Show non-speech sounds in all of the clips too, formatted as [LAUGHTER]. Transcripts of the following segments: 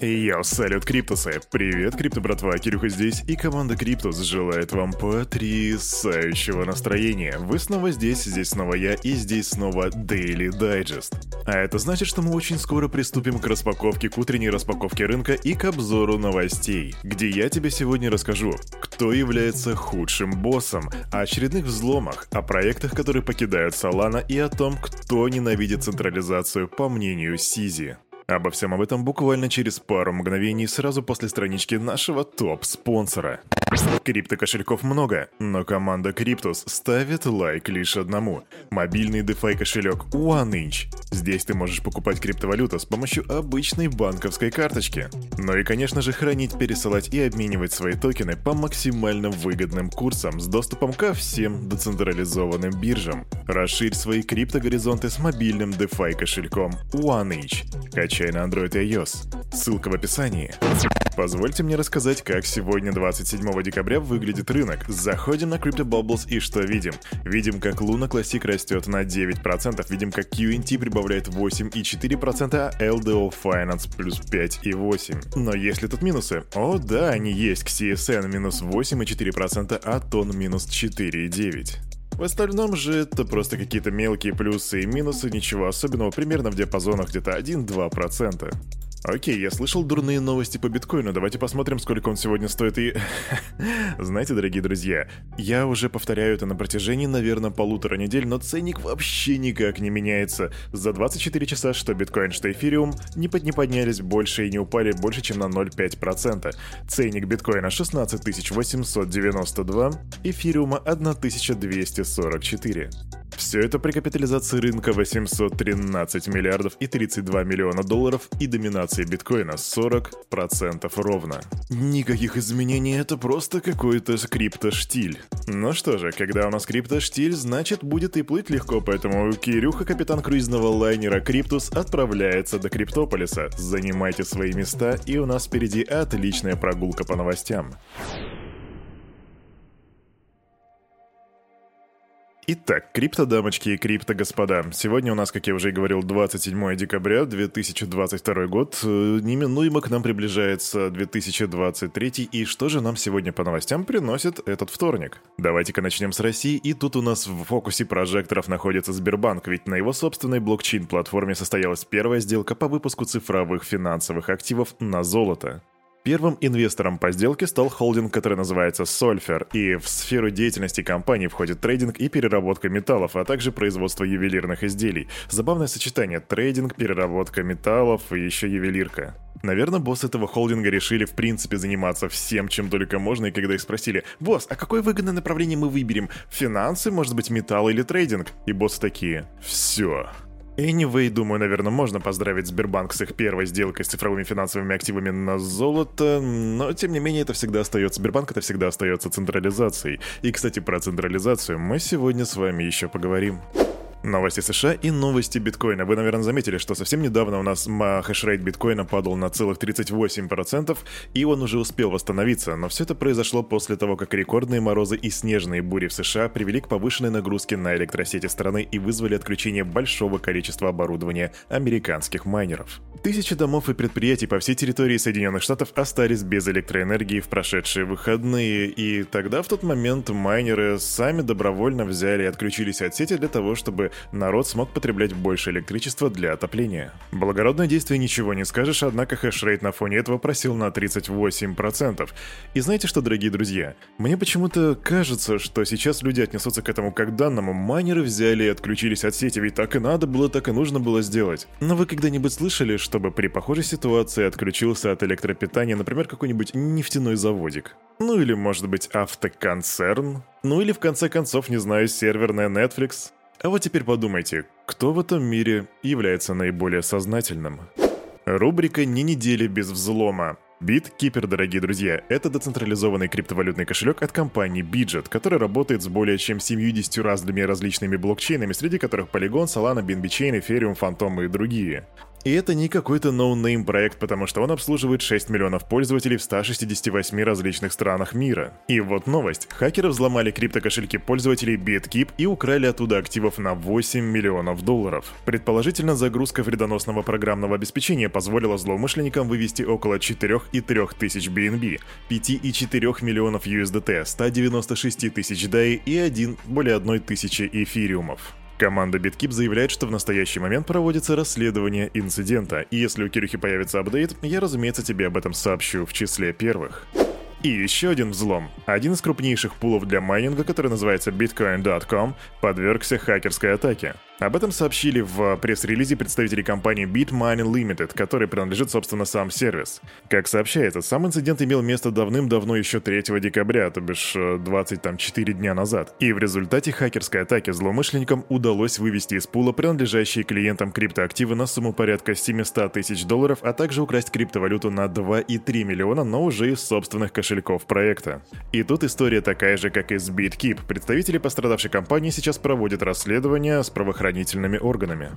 Йоу, салют, Криптусы! Привет, Крипто братва, Кирюха здесь, и команда Криптус желает вам потрясающего настроения. Вы снова здесь, здесь снова я, и здесь снова Daily Digest. А это значит, что мы очень скоро приступим к распаковке, к утренней распаковке рынка и к обзору новостей, где я тебе сегодня расскажу, кто является худшим боссом, о очередных взломах, о проектах, которые покидают Solana и о том, кто ненавидит централизацию по мнению CZ. Обо всем об этом буквально через пару мгновений сразу после странички нашего топ-спонсора. Крипто-кошельков много, но команда Криптус ставит лайк лишь одному. Мобильный DeFi кошелек OneInch. Здесь ты можешь покупать криптовалюту с помощью обычной банковской карточки. Ну и, конечно же, хранить, пересылать и обменивать свои токены по максимально выгодным курсам с доступом ко всем децентрализованным биржам. Расширь свои криптогоризонты с мобильным DeFi кошельком OneInch. Качай на Android и iOS. Ссылка в описании. Позвольте мне рассказать, как сегодня, 27 декабря, выглядит рынок. Заходим на Crypto Bubbles и что видим? Видим, как Luna Classic растет на 9%, видим, как QNT прибавляет 8,4%, а LDO Finance плюс 5,8%. Но есть ли тут минусы? О, да, они есть. К CSN минус 8,4%, а тон минус 4,9%. В остальном же это просто какие-то мелкие плюсы и минусы, ничего особенного, примерно в диапазонах где-то 1-2%. Окей, я слышал дурные новости по биткоину, давайте посмотрим, сколько он сегодня стоит и... [LAUGHS] Знаете, дорогие друзья, я уже повторяю это на протяжении, наверное, полутора недель, но ценник вообще никак не меняется. За 24 часа что биткоин, что эфириум не, под, не поднялись больше и не упали больше, чем на 0,5%. Ценник биткоина 16 892, эфириума 1244. Все это при капитализации рынка 813 миллиардов и 32 миллиона долларов и доминации биткоина 40% ровно. Никаких изменений, это просто какой-то криптоштиль. Ну что же, когда у нас криптоштиль, значит будет и плыть легко, поэтому Кирюха, капитан круизного лайнера Криптус, отправляется до Криптополиса. Занимайте свои места, и у нас впереди отличная прогулка по новостям. Итак, крипто-дамочки и крипто-господа. Сегодня у нас, как я уже и говорил, 27 декабря 2022 год. Э, неминуемо к нам приближается 2023. И что же нам сегодня по новостям приносит этот вторник? Давайте-ка начнем с России. И тут у нас в фокусе прожекторов находится Сбербанк, ведь на его собственной блокчейн-платформе состоялась первая сделка по выпуску цифровых финансовых активов на золото. Первым инвестором по сделке стал холдинг, который называется Solfer, и в сферу деятельности компании входит трейдинг и переработка металлов, а также производство ювелирных изделий. Забавное сочетание – трейдинг, переработка металлов и еще ювелирка. Наверное, босс этого холдинга решили в принципе заниматься всем, чем только можно, и когда их спросили, «Босс, а какое выгодное направление мы выберем? Финансы, может быть, металл или трейдинг?» И боссы такие, «Все, Anyway, думаю, наверное, можно поздравить Сбербанк с их первой сделкой с цифровыми финансовыми активами на золото, но тем не менее это всегда остается, Сбербанк это всегда остается централизацией. И, кстати, про централизацию мы сегодня с вами еще поговорим. Новости США и новости биткоина. Вы, наверное, заметили, что совсем недавно у нас хешрейт биткоина падал на целых 38%, и он уже успел восстановиться, но все это произошло после того, как рекордные морозы и снежные бури в США привели к повышенной нагрузке на электросети страны и вызвали отключение большого количества оборудования американских майнеров. Тысячи домов и предприятий по всей территории Соединенных Штатов остались без электроэнергии в прошедшие выходные, и тогда в тот момент майнеры сами добровольно взяли и отключились от сети для того, чтобы народ смог потреблять больше электричества для отопления. Благородное действие ничего не скажешь, однако хешрейт на фоне этого просил на 38%. И знаете что, дорогие друзья? Мне почему-то кажется, что сейчас люди отнесутся к этому как данному. Майнеры взяли и отключились от сети, ведь так и надо было, так и нужно было сделать. Но вы когда-нибудь слышали, чтобы при похожей ситуации отключился от электропитания, например, какой-нибудь нефтяной заводик? Ну или, может быть, автоконцерн? Ну или, в конце концов, не знаю, серверная Netflix? А вот теперь подумайте, кто в этом мире является наиболее сознательным? Рубрика «Ни недели без взлома». BitKeep, дорогие друзья, это децентрализованный криптовалютный кошелек от компании Bitget, который работает с более чем 70 разными различными блокчейнами, среди которых Polygon, Solana, BNB Chain, Ethereum, Phantom и другие. И это не какой-то ноунейм проект, потому что он обслуживает 6 миллионов пользователей в 168 различных странах мира. И вот новость. Хакеры взломали криптокошельки пользователей BitKeep и украли оттуда активов на 8 миллионов долларов. Предположительно, загрузка вредоносного программного обеспечения позволила злоумышленникам вывести около 4,3 тысяч BNB, 5,4 миллионов USDT, 196 тысяч DAI и 1, более 1 тысячи эфириумов. Команда BitKeep заявляет, что в настоящий момент проводится расследование инцидента, и если у Кирюхи появится апдейт, я, разумеется, тебе об этом сообщу в числе первых. И еще один взлом. Один из крупнейших пулов для майнинга, который называется Bitcoin.com, подвергся хакерской атаке. Об этом сообщили в пресс-релизе представители компании Bitmining Limited, которой принадлежит, собственно, сам сервис. Как сообщается, сам инцидент имел место давным-давно еще 3 декабря, то бишь 24 дня назад. И в результате хакерской атаки злоумышленникам удалось вывести из пула принадлежащие клиентам криптоактивы на сумму порядка 700 тысяч долларов, а также украсть криптовалюту на 2,3 миллиона, но уже из собственных кошельков проекта. И тут история такая же, как и с BitKeep. Представители пострадавшей компании сейчас проводят расследование с правоохранительными правоохранительными органами.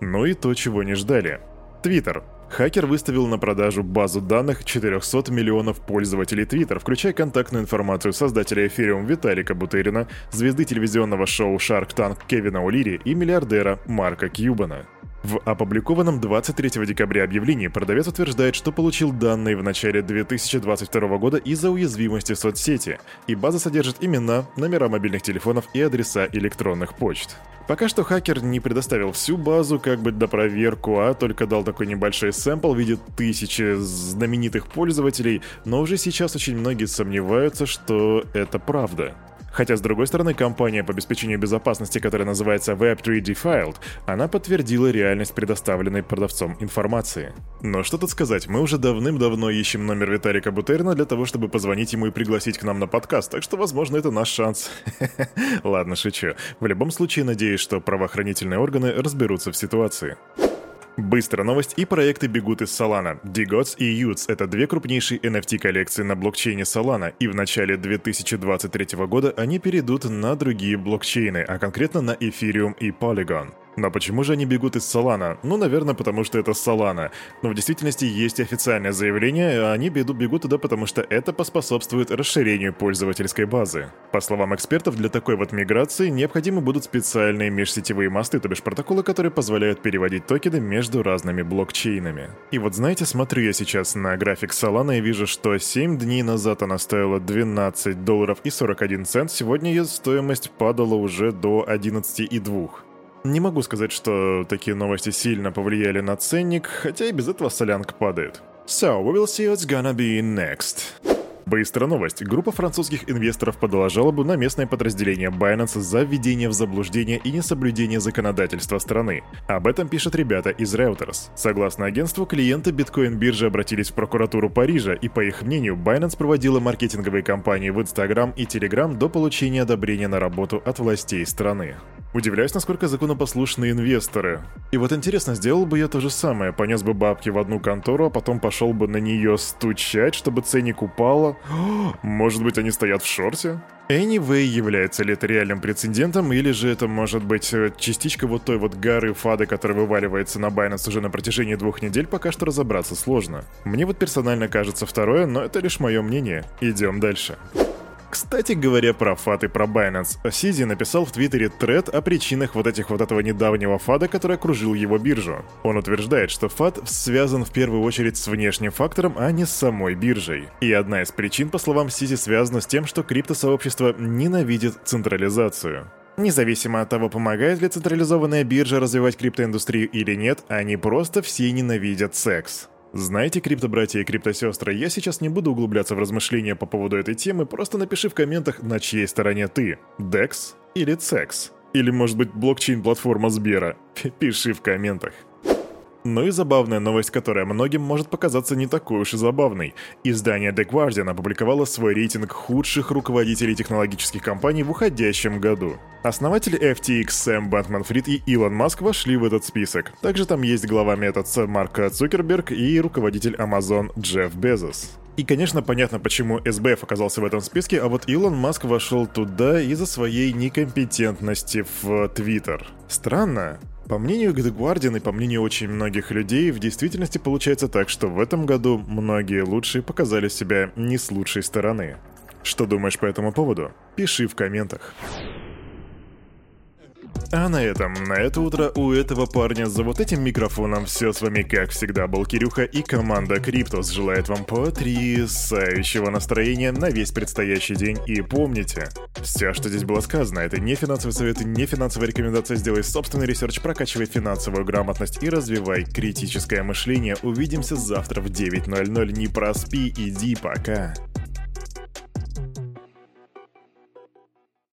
Ну и то, чего не ждали. Твиттер. Хакер выставил на продажу базу данных 400 миллионов пользователей Twitter, включая контактную информацию создателя Ethereum Виталика Бутерина, звезды телевизионного шоу Shark Tank Кевина О'Лири и миллиардера Марка Кьюбана. В опубликованном 23 декабря объявлении продавец утверждает, что получил данные в начале 2022 года из-за уязвимости соцсети, и база содержит имена, номера мобильных телефонов и адреса электронных почт. Пока что хакер не предоставил всю базу как бы до проверку, а только дал такой небольшой сэмпл в виде тысячи знаменитых пользователей, но уже сейчас очень многие сомневаются, что это правда. Хотя, с другой стороны, компания по обеспечению безопасности, которая называется Web3 Defiled, она подтвердила реальность предоставленной продавцом информации. Но что тут сказать, мы уже давным-давно ищем номер Виталика Бутерина для того, чтобы позвонить ему и пригласить к нам на подкаст, так что, возможно, это наш шанс. [LAUGHS] Ладно, шучу. В любом случае, надеюсь, что правоохранительные органы разберутся в ситуации. Быстрая новость и проекты бегут из Solana. Digots и Utes — это две крупнейшие NFT-коллекции на блокчейне Solana, и в начале 2023 года они перейдут на другие блокчейны, а конкретно на Ethereum и Polygon. Но почему же они бегут из Solana? Ну, наверное, потому что это Solana. Но в действительности есть официальное заявление, а они бегут, туда, потому что это поспособствует расширению пользовательской базы. По словам экспертов, для такой вот миграции необходимы будут специальные межсетевые мосты, то бишь протоколы, которые позволяют переводить токены между разными блокчейнами. И вот знаете, смотрю я сейчас на график Solana и вижу, что 7 дней назад она стоила 12 долларов и 41 цент, сегодня ее стоимость падала уже до 11,2. Не могу сказать, что такие новости сильно повлияли на ценник, хотя и без этого солянка падает. So, we will see what's gonna be next. Быстрая новость. Группа французских инвесторов подала жалобу на местное подразделение Binance за введение в заблуждение и несоблюдение законодательства страны. Об этом пишут ребята из Reuters. Согласно агентству, клиенты биткоин-биржи обратились в прокуратуру Парижа, и по их мнению, Binance проводила маркетинговые кампании в Instagram и Telegram до получения одобрения на работу от властей страны. Удивляюсь, насколько законопослушные инвесторы. И вот интересно, сделал бы я то же самое, понес бы бабки в одну контору, а потом пошел бы на нее стучать, чтобы ценник упал. [GASPS] Может быть, они стоят в шорте? Anyway, является ли это реальным прецедентом, или же это может быть э, частичка вот той вот горы фады, которая вываливается на Binance уже на протяжении двух недель, пока что разобраться сложно. Мне вот персонально кажется второе, но это лишь мое мнение. Идем дальше. Кстати говоря про фат и про Binance, Сизи написал в Твиттере тред о причинах вот этих вот этого недавнего фада, который окружил его биржу. Он утверждает, что фад связан в первую очередь с внешним фактором, а не с самой биржей. И одна из причин, по словам Сизи, связана с тем, что криптосообщество ненавидит централизацию. Независимо от того, помогает ли централизованная биржа развивать криптоиндустрию или нет, они просто все ненавидят секс. Знаете, криптобратья и криптосестры, я сейчас не буду углубляться в размышления по поводу этой темы, просто напиши в комментах, на чьей стороне ты. DEX или CEX? Или, может быть, блокчейн-платформа Сбера? [LAUGHS] Пиши в комментах. Ну и забавная новость, которая многим может показаться не такой уж и забавной. Издание The Guardian опубликовало свой рейтинг худших руководителей технологических компаний в уходящем году. Основатели FTX Сэм Бэнкман-Фрид и Илон Маск вошли в этот список. Также там есть глава Meta Марк Цукерберг и руководитель Amazon Джефф Безос. И, конечно, понятно, почему СБФ оказался в этом списке, а вот Илон Маск вошел туда из-за своей некомпетентности в Твиттер. Странно, По мнению The Guardian и по мнению очень многих людей, в действительности получается так, что в этом году многие лучшие показали себя не с лучшей стороны. Что думаешь по этому поводу? Пиши в комментах. А на этом, на это утро у этого парня за вот этим микрофоном все с вами, как всегда, был Кирюха и команда Криптус желает вам потрясающего настроения на весь предстоящий день. И помните, все, что здесь было сказано, это не финансовый совет не финансовая рекомендация. Сделай собственный ресерч, прокачивай финансовую грамотность и развивай критическое мышление. Увидимся завтра в 9.00. Не проспи, иди пока.